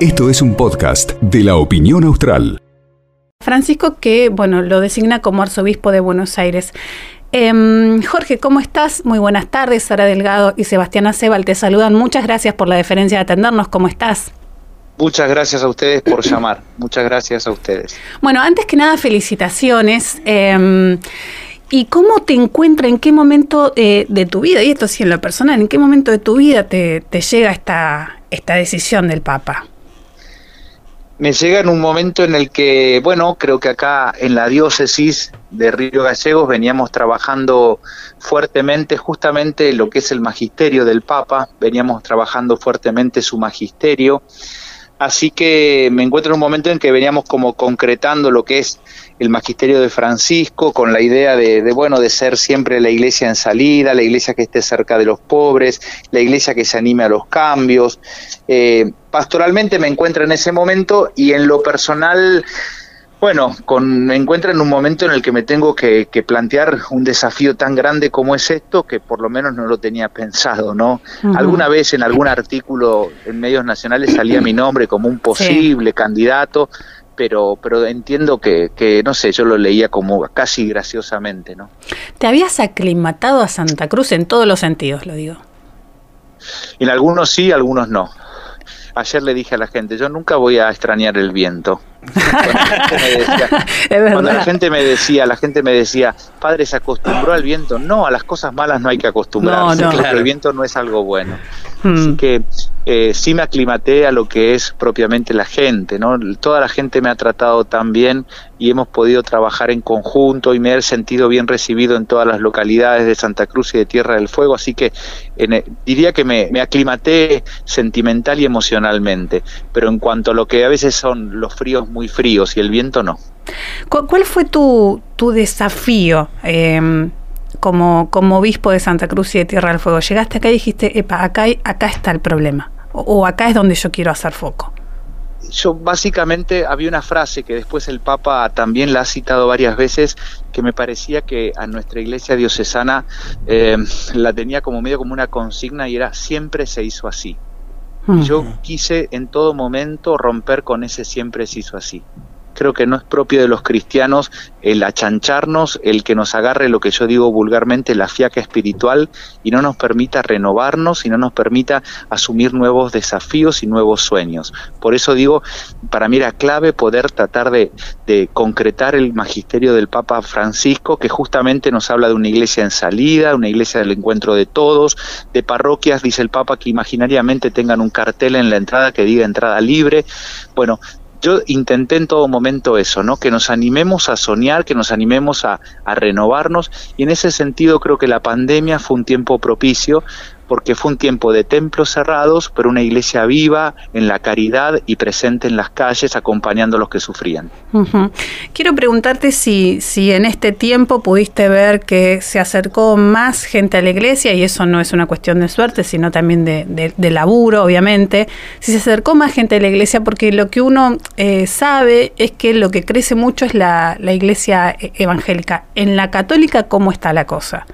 Esto es un podcast de la opinión austral. Francisco, que bueno, lo designa como arzobispo de Buenos Aires. Em, Jorge, ¿cómo estás? Muy buenas tardes. Sara Delgado y Sebastián Acebal te saludan. Muchas gracias por la deferencia de atendernos. ¿Cómo estás? Muchas gracias a ustedes por llamar. Muchas gracias a ustedes. Bueno, antes que nada, felicitaciones. Em, ¿Y cómo te encuentras, en qué momento eh, de tu vida, y esto sí en lo personal, en qué momento de tu vida te, llega esta, esta decisión del Papa? Me llega en un momento en el que, bueno, creo que acá en la diócesis de Río Gallegos veníamos trabajando fuertemente justamente lo que es el magisterio del Papa, veníamos trabajando fuertemente su magisterio Así que me encuentro en un momento en que veníamos como concretando lo que es el magisterio de Francisco, con la idea de, bueno, de ser siempre la iglesia en salida, la iglesia que esté cerca de los pobres, la iglesia que se anime a los cambios. Eh, pastoralmente me encuentro en ese momento y en lo personal bueno, con, me encuentro en un momento en el que me tengo que, plantear un desafío tan grande como es esto, que por lo menos no lo tenía pensado, ¿no? Alguna vez en algún artículo en medios nacionales salía mi nombre como un posible candidato, pero, pero entiendo que, que, no sé, yo lo leía como casi graciosamente, ¿no? ¿Te habías aclimatado a Santa Cruz en todos los sentidos, lo digo? En algunos sí, algunos no. Ayer le dije a la gente, yo nunca voy a extrañar el viento. Cuando la gente me decía, la gente me decía, padre, ¿se acostumbró al viento? No, a las cosas malas no hay que acostumbrarse, no, el viento no es algo bueno. Así hmm. que eh, sí me aclimaté a lo que es propiamente la gente, ¿no? Toda la gente me ha tratado tan bien y hemos podido trabajar en conjunto y me he sentido bien recibido en todas las localidades de Santa Cruz y de Tierra del Fuego, así que eh, diría que me, me, aclimaté sentimental y emocionalmente, pero en cuanto a lo que a veces son los fríos muy fríos y el viento no. ¿Cuál fue tu, desafío? Eh como, como obispo de Santa Cruz y de Tierra del Fuego, llegaste acá y dijiste, epa, acá, acá está el problema, o, acá es donde yo quiero hacer foco? Yo básicamente había una frase que después el Papa también la ha citado varias veces, que me parecía que a nuestra iglesia diocesana eh, la tenía como medio como una consigna y era siempre se hizo así. Yo quise en todo momento romper con ese siempre se hizo así creo que no es propio de los cristianos el achancharnos, el que nos agarre lo que yo digo vulgarmente, la fiaca espiritual y no nos permita renovarnos y no nos permita asumir nuevos desafíos y nuevos sueños. Por eso digo, para mí era clave poder tratar de, concretar el magisterio del Papa Francisco, que justamente nos habla de una iglesia en salida, una iglesia del encuentro de todos, de parroquias, dice el Papa, que imaginariamente tengan un cartel en la entrada que diga entrada libre. Bueno, yo intenté en todo momento eso, ¿no? Que nos animemos a soñar, que nos animemos a, a renovarnos y en ese sentido creo que la pandemia fue un tiempo propicio porque fue un tiempo de templos cerrados, pero una iglesia viva en la caridad y presente en las calles acompañando a los que sufrían. Quiero preguntarte si, si en este tiempo pudiste ver que se acercó más gente a la iglesia, y eso no es una cuestión de suerte, sino también de, de, laburo, obviamente, si se acercó más gente a la iglesia, porque lo que uno eh, sabe es que lo que crece mucho es la, la iglesia eh, evangélica. En la católica, ¿cómo está la cosa?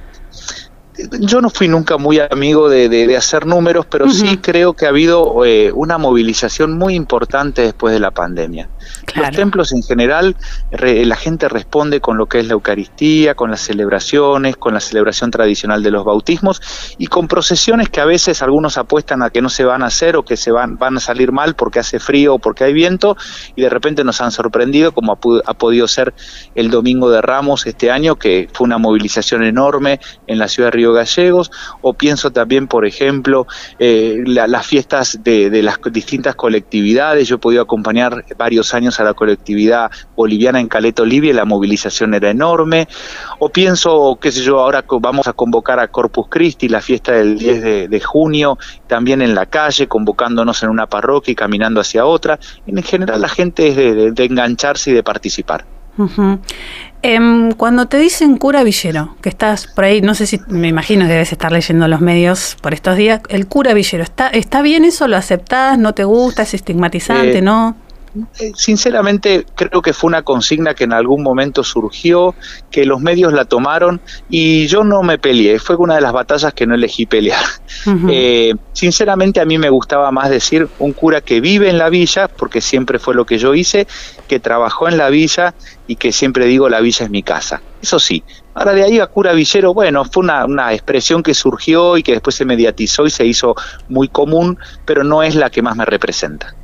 Yo no fui nunca muy amigo de, hacer números, pero sí creo que ha habido eh, una movilización muy importante después de la pandemia. Los templos en general, la gente responde con lo que es la Eucaristía, con las celebraciones, con la celebración tradicional de los bautismos y con procesiones que a veces algunos apuestan a que no se van a hacer o que se van, van a salir mal porque hace frío o porque hay viento y de repente nos han sorprendido como ha, podido ser el Domingo de Ramos este año, que fue una movilización enorme en la ciudad de Río Gallegos, o pienso también, por ejemplo, eh, las fiestas de, de las distintas colectividades, yo he podido acompañar varios años a la colectividad boliviana en Caleta, Olivia, y la movilización era enorme. O pienso, qué sé yo, ahora vamos a convocar a Corpus Christi, la fiesta del 10 de, junio, también en la calle, convocándonos en una parroquia y caminando hacia otra. En general la gente es de, engancharse y de participar. Em, cuando te dicen cura Villero, que estás por ahí, no sé si me imagino que debes estar leyendo los medios por estos días, el cura Villero, ¿está, está bien eso? ¿Lo aceptás? ¿No te gusta? ¿Es estigmatizante? Eh, ¿No? Eh, sinceramente creo que fue una consigna que en algún momento surgió, que los medios la tomaron y yo no me peleé, fue una de las batallas que no elegí pelear. Eh, sinceramente a mí me gustaba más decir un cura que vive en la villa, porque siempre fue lo que yo hice, que trabajó en la villa y que siempre digo la villa es mi casa. Eso sí, ahora de ahí a cura villero, bueno, fue una, una expresión que surgió y que después se mediatizó y se hizo muy común, pero no es la que más me representa.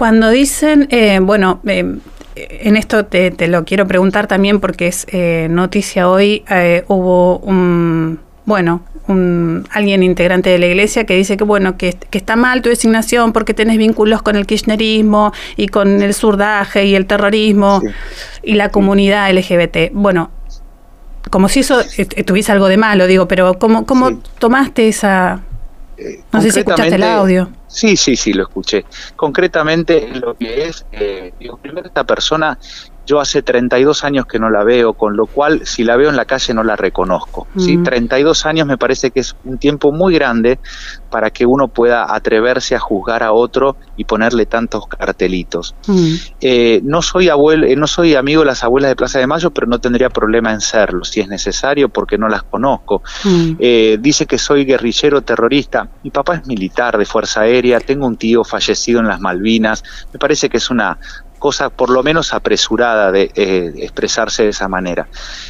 Cuando dicen, eh, bueno, eh, en esto te, lo quiero preguntar también porque es eh, noticia hoy, hubo un, bueno, un, alguien integrante de la iglesia que dice que bueno, que, está mal tu designación porque tenés vínculos con el kirchnerismo y con el surdaje y el terrorismo y la comunidad LGBT. Bueno, como si eso tuviese algo de malo, digo, pero ¿cómo, cómo tomaste esa, no sé si escuchaste el audio. Sí, sí, sí, lo escuché. Concretamente, lo que es, eh, digo, primero esta persona yo hace 32 años que no la veo, con lo cual si la veo en la calle no la reconozco. ¿sí? 32 mm. años me parece que es un tiempo muy grande para que uno pueda atreverse a juzgar a otro y ponerle tantos cartelitos. Mm. Eh, no, soy abuelo, eh, no soy amigo de las abuelas de Plaza de Mayo, pero no tendría problema en serlo si es necesario porque no las conozco. Mm. Eh, dice que soy guerrillero terrorista. Mi papá es militar de Fuerza Aérea, tengo un tío fallecido en las Malvinas. Me parece que es una cosa por lo menos apresurada de eh, expresarse de esa manera.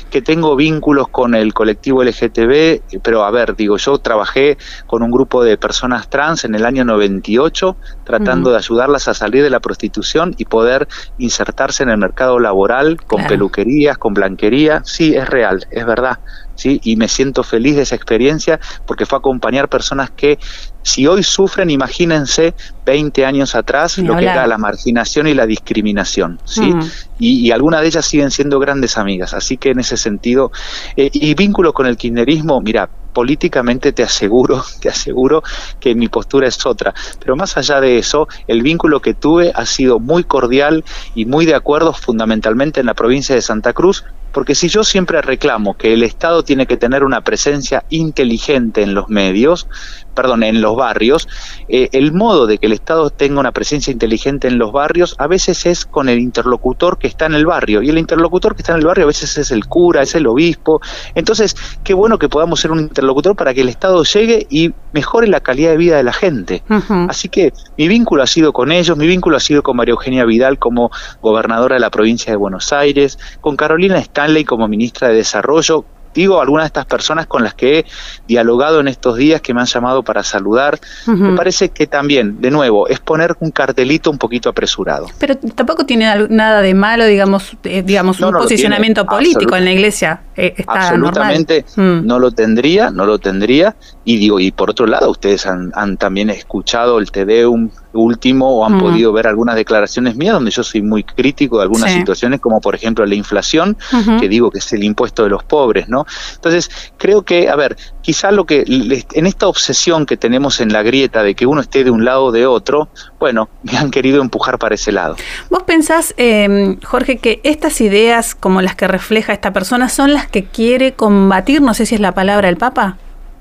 Que tengo vínculos con el colectivo LGTB, pero a ver, digo, yo trabajé con un grupo de personas trans en el año 98 tratando de ayudarlas a salir de la prostitución y poder insertarse en el mercado laboral con peluquerías, con blanquería. Sí, es real, es verdad. ¿Sí? Y me siento feliz de esa experiencia porque fue acompañar personas que si hoy sufren, imagínense 20 años atrás lo que era la marginación y la discriminación, ¿sí? Y, algunas de ellas siguen siendo grandes amigas, así que en ese sentido, eh, y vínculo con el kirchnerismo, mira, políticamente te aseguro, te aseguro que mi postura es otra, pero más allá de eso, el vínculo que tuve ha sido muy cordial y muy de acuerdo fundamentalmente en la provincia de Santa Cruz, porque si yo siempre reclamo que el Estado tiene que tener una presencia inteligente en los medios, perdón, en los barrios, eh, el modo de que el Estado tenga una presencia inteligente en los barrios a veces es con el interlocutor que está en el barrio, y el interlocutor que está en el barrio a veces es el cura, es el obispo, entonces qué bueno que podamos ser un interlocutor para que el Estado llegue y mejore la calidad de vida de la gente. Así que mi vínculo ha sido con ellos, mi vínculo ha sido con María Eugenia Vidal como gobernadora de la provincia de Buenos Aires, con Carolina Stanley como ministra de Desarrollo, digo, algunas de estas personas con las que he dialogado en estos días que me han llamado para saludar, me parece que también, de nuevo, es poner un cartelito un poquito apresurado. Pero tampoco tiene nada de malo, digamos, eh, digamos un posicionamiento político en la iglesia. Eh, está absolutamente mm. no lo tendría, no lo tendría. Y digo, y por otro lado, ustedes han, han también escuchado el Tedeum último o han podido ver algunas declaraciones mías donde yo soy muy crítico de algunas situaciones, como por ejemplo la inflación, que digo que es el impuesto de los pobres, ¿no? Entonces, creo que, a ver, quizá lo que en esta obsesión que tenemos en la grieta de que uno esté de un lado o de otro, bueno, me han querido empujar para ese lado. ¿Vos pensás, eh, Jorge, que estas ideas como las que refleja esta persona son las que quiere combatir, no sé si es la palabra del Papa?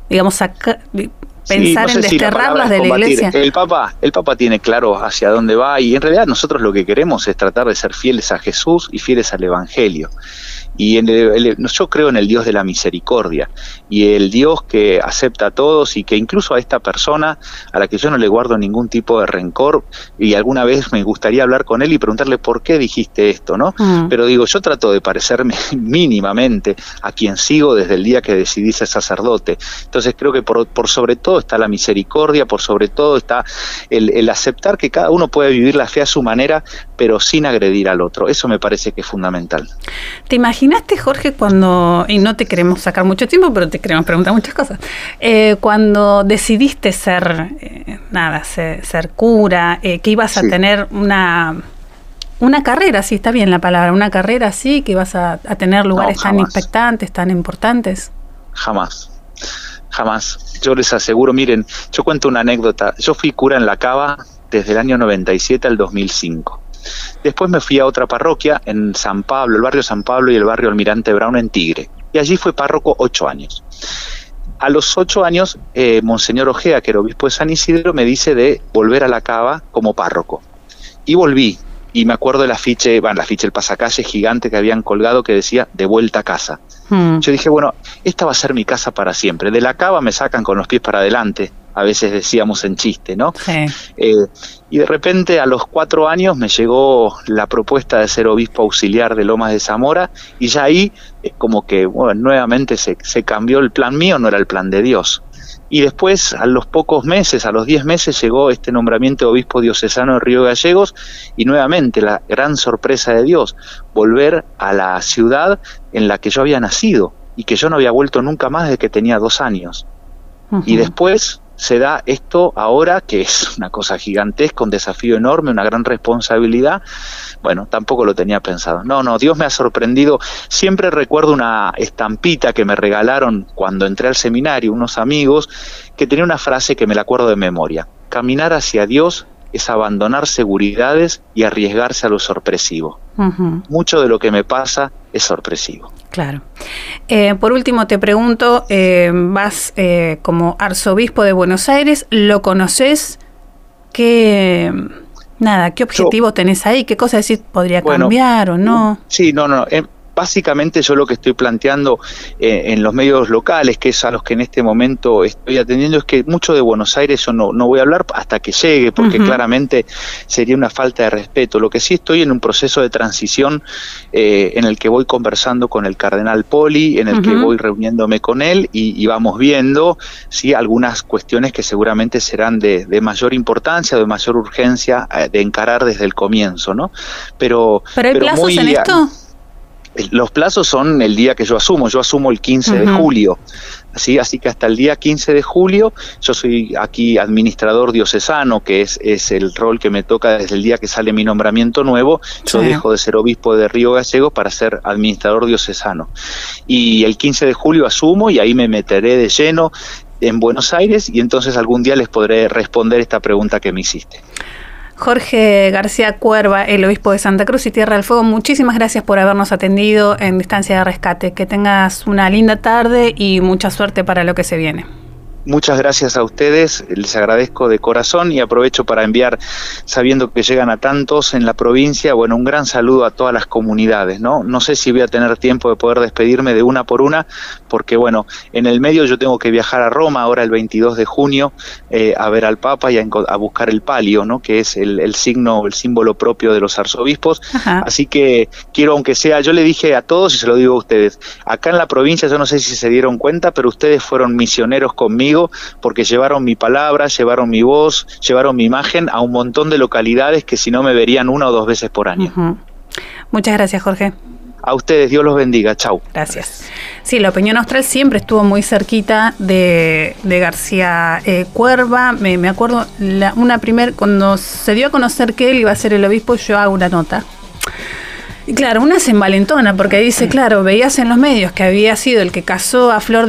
Digamos, sacar pensar en desterrarlas de la iglesia. El Papa, el Papa tiene claro hacia dónde va y en realidad nosotros lo que queremos es tratar de ser fieles a Jesús y fieles al Evangelio. Y en yo creo en el Dios de la misericordia y el Dios que acepta a todos y que incluso a esta persona a la que yo no le guardo ningún tipo de rencor y alguna vez me gustaría hablar con él y preguntarle por qué dijiste esto, ¿no? Mm. Pero digo, yo trato de parecerme mínimamente a quien sigo desde el día que decidí ser sacerdote. Entonces creo que por, por sobre todo está la misericordia, por sobre todo está el, el aceptar que cada uno puede vivir la fe a su manera, pero sin agredir al otro. Eso me parece que es fundamental. ¿Te imaginaste, Jorge, cuando, y no te queremos sacar mucho tiempo, pero te queremos preguntar muchas cosas, eh, cuando decidiste ser, eh, nada, ser, cura, eh, que ibas a tener una una carrera, sí, está bien la palabra, una carrera así, que ibas a, tener lugares tan impactantes, tan importantes. Jamás, jamás. Yo les aseguro, miren, yo cuento una anécdota. Yo fui cura en la cava desde el año 97 al 2005. Después me fui a otra parroquia en San Pablo, el barrio San Pablo y el barrio Almirante Brown en Tigre. Y allí fue párroco ocho años. A los ocho años, eh, Monseñor Ojea, que era obispo de San Isidro, me dice de volver a la cava como párroco. y volví. Y me acuerdo del afiche, bueno, el afiche, el pasacalle gigante que habían colgado que decía de vuelta a casa. Hmm. Yo dije, bueno, esta va a ser mi casa para siempre. De la cava me sacan con los pies para adelante, a veces decíamos en chiste, ¿no? Eh, y de repente a los cuatro años me llegó la propuesta de ser obispo auxiliar de Lomas de Zamora y ya ahí eh, como que bueno, nuevamente se, se cambió el plan mío, no era el plan de Dios. Y después, a los pocos meses, a los diez meses, llegó este nombramiento de obispo diocesano de Río Gallegos y nuevamente la gran sorpresa de Dios, volver a la ciudad en la que yo había nacido y que yo no había vuelto nunca más desde que tenía dos años. Y después se da esto ahora, que es una cosa gigantesca, un desafío enorme, una gran responsabilidad. Bueno, tampoco lo tenía pensado. No, no, Dios me ha sorprendido. Siempre recuerdo una estampita que me regalaron cuando entré al seminario, unos amigos, que tenía una frase que me la acuerdo de memoria. Caminar hacia Dios es abandonar seguridades y arriesgarse a lo sorpresivo. Mucho de lo que me pasa es sorpresivo. Claro. Eh, por último, te pregunto, eh, vas eh, como arzobispo de Buenos Aires, ¿lo conoces? ¿Qué, nada, qué objetivo tenés ahí? ¿Qué cosa decir podría cambiar o no? Sí, no, no básicamente yo lo que estoy planteando eh, en los medios locales, que es a los que en este momento estoy atendiendo, es que mucho de Buenos Aires yo no, no voy a hablar hasta que llegue, porque claramente sería una falta de respeto. Lo que sí estoy en un proceso de transición eh, en el que voy conversando con el cardenal Poli, en el que voy reuniéndome con él y, vamos viendo sí algunas cuestiones que seguramente serán de, mayor importancia, de mayor urgencia eh, de encarar desde el comienzo, ¿no? Pero, ¿Pero hay plazos en esto? Los plazos son el día que yo asumo, yo asumo el 15 de julio, así, así que hasta el día 15 de julio yo soy aquí administrador diocesano, que es, es el rol que me toca desde el día que sale mi nombramiento nuevo, yo dejo de ser obispo de Río Gallegos para ser administrador diocesano. Y el 15 de julio asumo y ahí me meteré de lleno en Buenos Aires y entonces algún día les podré responder esta pregunta que me hiciste. Jorge García Cuerva, el obispo de Santa Cruz y Tierra del Fuego, muchísimas gracias por habernos atendido en distancia de rescate. Que tengas una linda tarde y mucha suerte para lo que se viene. Muchas gracias a ustedes, les agradezco de corazón y aprovecho para enviar, sabiendo que llegan a tantos en la provincia, bueno, un gran saludo a todas las comunidades, ¿no? No sé si voy a tener tiempo de poder despedirme de una por una, porque bueno, en el medio yo tengo que viajar a Roma ahora el 22 de junio eh, a ver al Papa y a, buscar el palio, ¿no? Que es el, signo, el símbolo propio de los arzobispos. Así que quiero, aunque sea, yo le dije a todos y se lo digo a ustedes, acá en la provincia, yo no sé si se dieron cuenta, pero ustedes fueron misioneros conmigo porque llevaron mi palabra, llevaron mi voz, llevaron mi imagen a un montón de localidades que si no me verían una o dos veces por año. Muchas gracias, Jorge. A ustedes, Dios los bendiga. Chau. Gracias. Sí, la opinión austral siempre estuvo muy cerquita de, García eh, Cuerva. Me, acuerdo, una primer, cuando se dio a conocer que él iba a ser el obispo, yo hago una nota. Y claro, una se envalentona porque dice, claro, veías en los medios que había sido el que casó a Flor